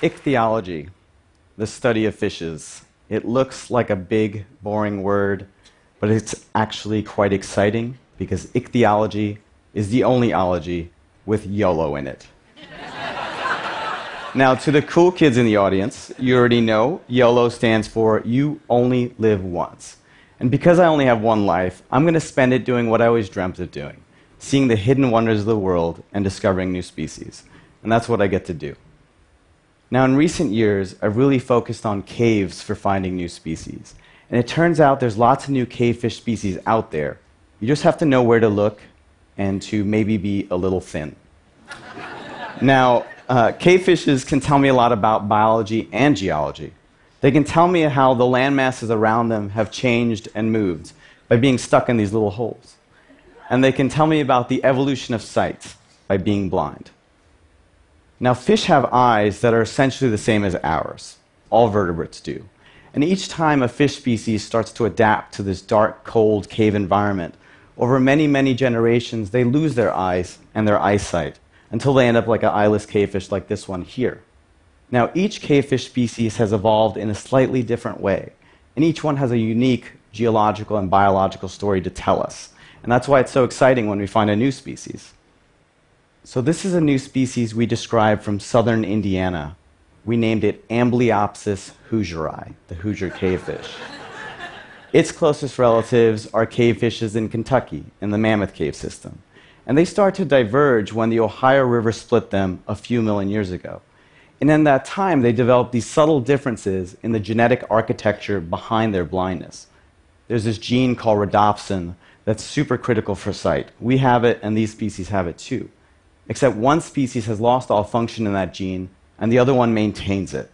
Ichthyology, the study of fishes. It looks like a big, boring word, but it's actually quite exciting because ichthyology is the only ology with YOLO in it. now, to the cool kids in the audience, you already know YOLO stands for You Only Live Once. And because I only have one life, I'm going to spend it doing what I always dreamt of doing seeing the hidden wonders of the world and discovering new species. And that's what I get to do. Now, in recent years, I've really focused on caves for finding new species. And it turns out there's lots of new cavefish species out there. You just have to know where to look and to maybe be a little thin. now, uh, cavefishes can tell me a lot about biology and geology. They can tell me how the land masses around them have changed and moved by being stuck in these little holes. And they can tell me about the evolution of sight by being blind. Now, fish have eyes that are essentially the same as ours. All vertebrates do. And each time a fish species starts to adapt to this dark, cold cave environment, over many, many generations, they lose their eyes and their eyesight until they end up like an eyeless cavefish like this one here. Now, each cavefish species has evolved in a slightly different way, and each one has a unique geological and biological story to tell us. And that's why it's so exciting when we find a new species. So, this is a new species we described from southern Indiana. We named it Amblyopsis hoosieri, the Hoosier cavefish. its closest relatives are cavefishes in Kentucky, in the Mammoth Cave system. And they start to diverge when the Ohio River split them a few million years ago. And in that time, they developed these subtle differences in the genetic architecture behind their blindness. There's this gene called rhodopsin that's super critical for sight. We have it, and these species have it too except one species has lost all function in that gene and the other one maintains it.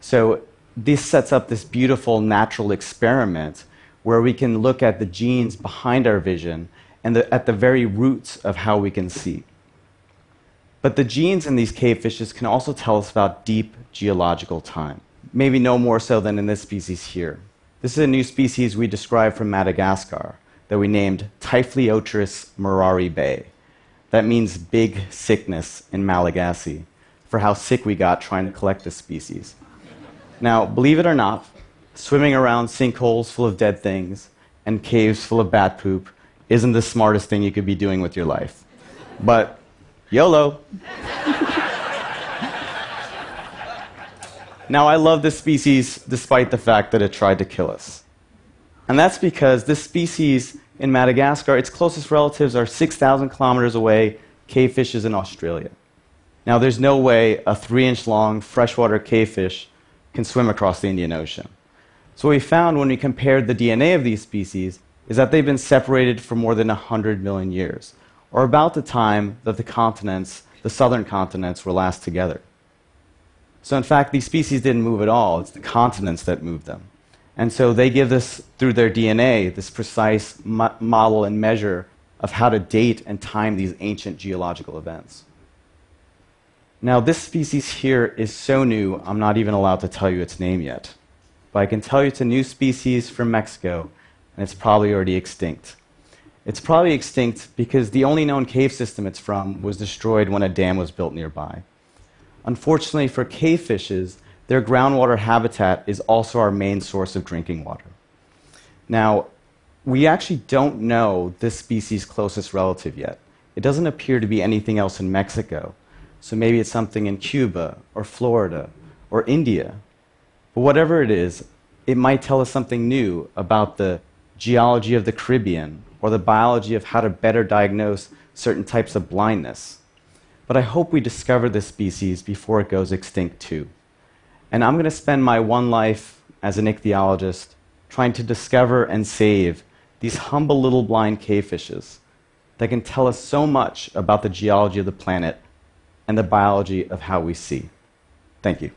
So this sets up this beautiful natural experiment where we can look at the genes behind our vision and the, at the very roots of how we can see. But the genes in these cave fishes can also tell us about deep geological time, maybe no more so than in this species here. This is a new species we described from Madagascar that we named Typhliotris murari bay. That means big sickness in Malagasy for how sick we got trying to collect this species. Now, believe it or not, swimming around sinkholes full of dead things and caves full of bat poop isn't the smartest thing you could be doing with your life. But YOLO. now, I love this species despite the fact that it tried to kill us. And that's because this species in Madagascar, its closest relatives are 6,000 kilometers away, cavefishes in Australia. Now, there's no way a three inch long freshwater cavefish can swim across the Indian Ocean. So, what we found when we compared the DNA of these species is that they've been separated for more than 100 million years, or about the time that the continents, the southern continents, were last together. So, in fact, these species didn't move at all, it's the continents that moved them. And so they give us, through their DNA, this precise mo- model and measure of how to date and time these ancient geological events. Now, this species here is so new, I'm not even allowed to tell you its name yet. But I can tell you it's a new species from Mexico, and it's probably already extinct. It's probably extinct because the only known cave system it's from was destroyed when a dam was built nearby. Unfortunately for cave fishes, their groundwater habitat is also our main source of drinking water. Now, we actually don't know this species' closest relative yet. It doesn't appear to be anything else in Mexico. So maybe it's something in Cuba or Florida or India. But whatever it is, it might tell us something new about the geology of the Caribbean or the biology of how to better diagnose certain types of blindness. But I hope we discover this species before it goes extinct too. And I'm going to spend my one life as an ichthyologist trying to discover and save these humble little blind cave fishes that can tell us so much about the geology of the planet and the biology of how we see. Thank you.